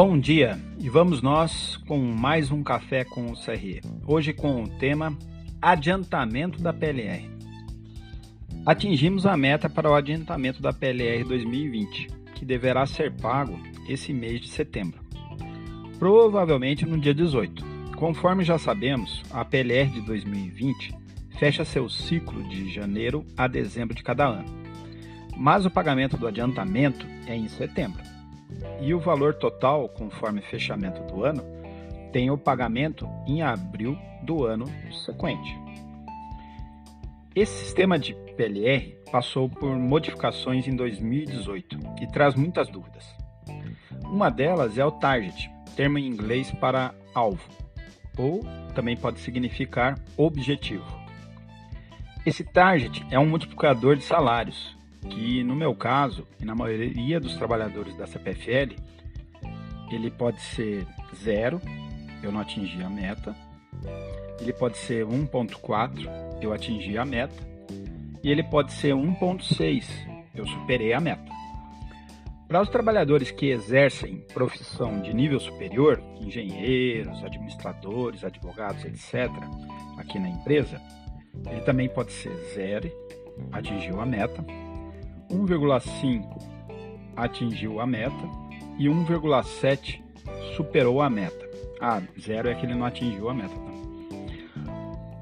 Bom dia e vamos nós com mais um café com o CRE. Hoje com o tema Adiantamento da PLR. Atingimos a meta para o adiantamento da PLR 2020, que deverá ser pago esse mês de setembro, provavelmente no dia 18. Conforme já sabemos, a PLR de 2020 fecha seu ciclo de janeiro a dezembro de cada ano, mas o pagamento do adiantamento é em setembro. E o valor total, conforme fechamento do ano, tem o pagamento em abril do ano sequente. Esse sistema de PLR passou por modificações em 2018 e traz muitas dúvidas. Uma delas é o target, termo em inglês para alvo, ou também pode significar objetivo. Esse target é um multiplicador de salários, que no meu caso e na maioria dos trabalhadores da CPFL, ele pode ser zero, eu não atingi a meta, ele pode ser 1.4, eu atingi a meta, e ele pode ser 1.6, eu superei a meta. Para os trabalhadores que exercem profissão de nível superior, engenheiros, administradores, advogados, etc., aqui na empresa, ele também pode ser zero, atingiu a meta, 1,5 atingiu a meta e 1,7 superou a meta. Ah, zero é que ele não atingiu a meta. Tá?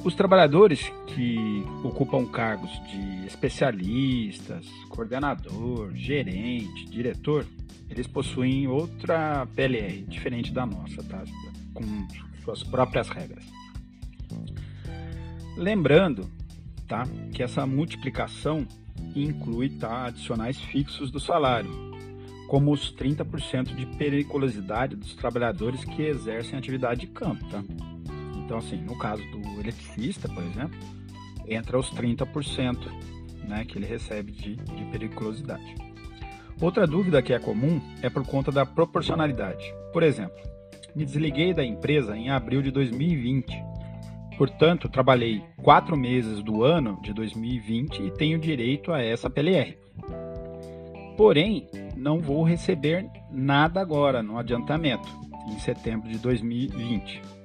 Os trabalhadores que ocupam cargos de especialistas, coordenador, gerente, diretor, eles possuem outra PLR, diferente da nossa, tá? com suas próprias regras. Lembrando tá? que essa multiplicação inclui tá, adicionais fixos do salário, como os 30% de periculosidade dos trabalhadores que exercem atividade de campo. Tá? Então, assim, no caso do eletricista, por exemplo, entra os 30% né, que ele recebe de, de periculosidade. Outra dúvida que é comum é por conta da proporcionalidade. Por exemplo, me desliguei da empresa em abril de 2020. Portanto, trabalhei quatro meses do ano de 2020 e tenho direito a essa PLR. Porém, não vou receber nada agora no adiantamento, em setembro de 2020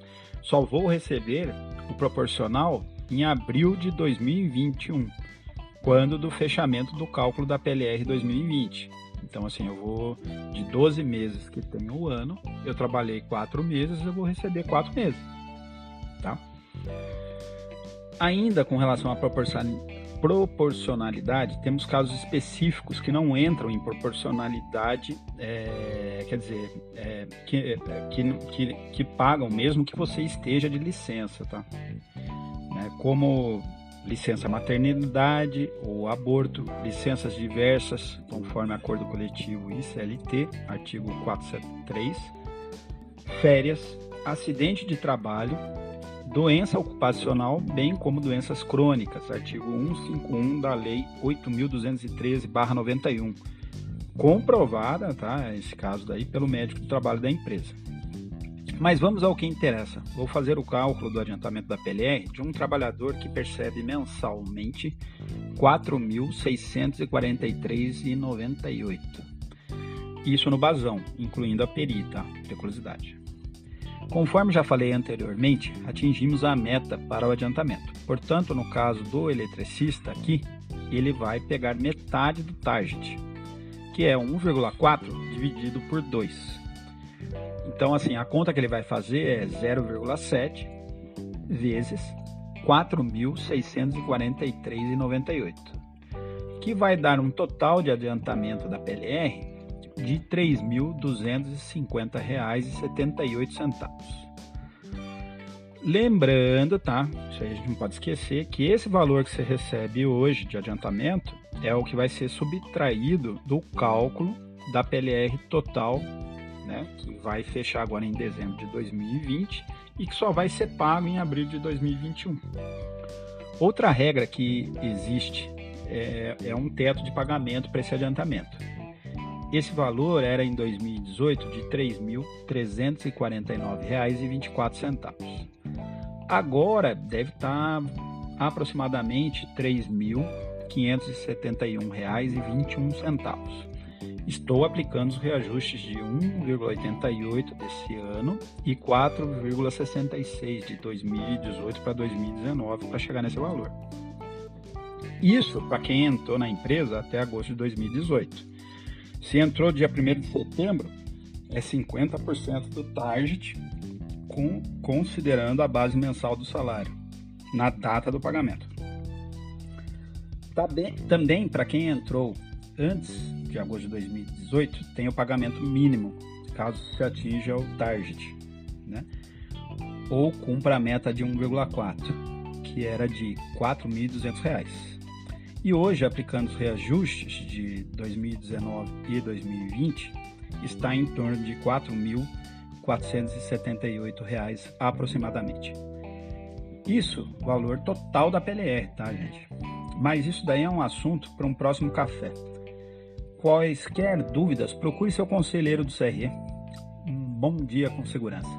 só vou receber o proporcional em abril de 2021, quando do fechamento do cálculo da PLR 2020. Então, assim, eu vou de 12 meses que tem o ano, eu trabalhei 4 meses, eu vou receber 4 meses. Tá? Ainda com relação à proporcionalidade, temos casos específicos que não entram em proporcionalidade, é, quer dizer, é, que, é, que, que, que, pagam mesmo que você esteja de licença, tá? Né, como licença maternidade ou aborto, licenças diversas, conforme acordo coletivo e CLT, artigo 473, férias, acidente de trabalho, doença ocupacional, bem como doenças crônicas, artigo 151 da Lei 8.213/91, comprovada, tá? Esse caso daí pelo médico do trabalho da empresa. Mas vamos ao que interessa. Vou fazer o cálculo do adiantamento da PLR de um trabalhador que percebe mensalmente R$ 4.643,98. Isso no basão, incluindo a perita, periculosidade. Conforme já falei anteriormente, atingimos a meta para o adiantamento. Portanto, no caso do eletricista aqui, ele vai pegar metade do target, que é 1,4 dividido por 2. Então, assim, a conta que ele vai fazer é 0,7 vezes 4.643,98, que vai dar um total de adiantamento da PLR de R$ 3.250,78. Lembrando, tá? Isso aí a gente não pode esquecer que esse valor que você recebe hoje de adiantamento é o que vai ser subtraído do cálculo da PLR total, né? Que vai fechar agora em dezembro de 2020 e que só vai ser pago em abril de 2021. Outra regra que existe é, é um teto de pagamento para esse adiantamento. Esse valor era em 2018 de R$ 3.349,24. Agora deve estar aproximadamente R$ 3.571,21. Estou aplicando os reajustes de 1,88 desse ano e 4,66 de 2018 para 2019 para chegar nesse valor. Isso para quem entrou na empresa até agosto de 2018. Se entrou dia 1 de setembro, é 50% do target, com, considerando a base mensal do salário, na data do pagamento. Também, também para quem entrou antes de agosto de 2018, tem o pagamento mínimo, caso se atinja o target, né? ou cumpra a meta de 1,4, que era de R$ 4.200. E hoje, aplicando os reajustes de 2019 e 2020, está em torno de R$ 4.478 aproximadamente. Isso, valor total da PLR, tá, gente? Mas isso daí é um assunto para um próximo café. Quaisquer dúvidas, procure seu conselheiro do CRE. Um bom dia com segurança.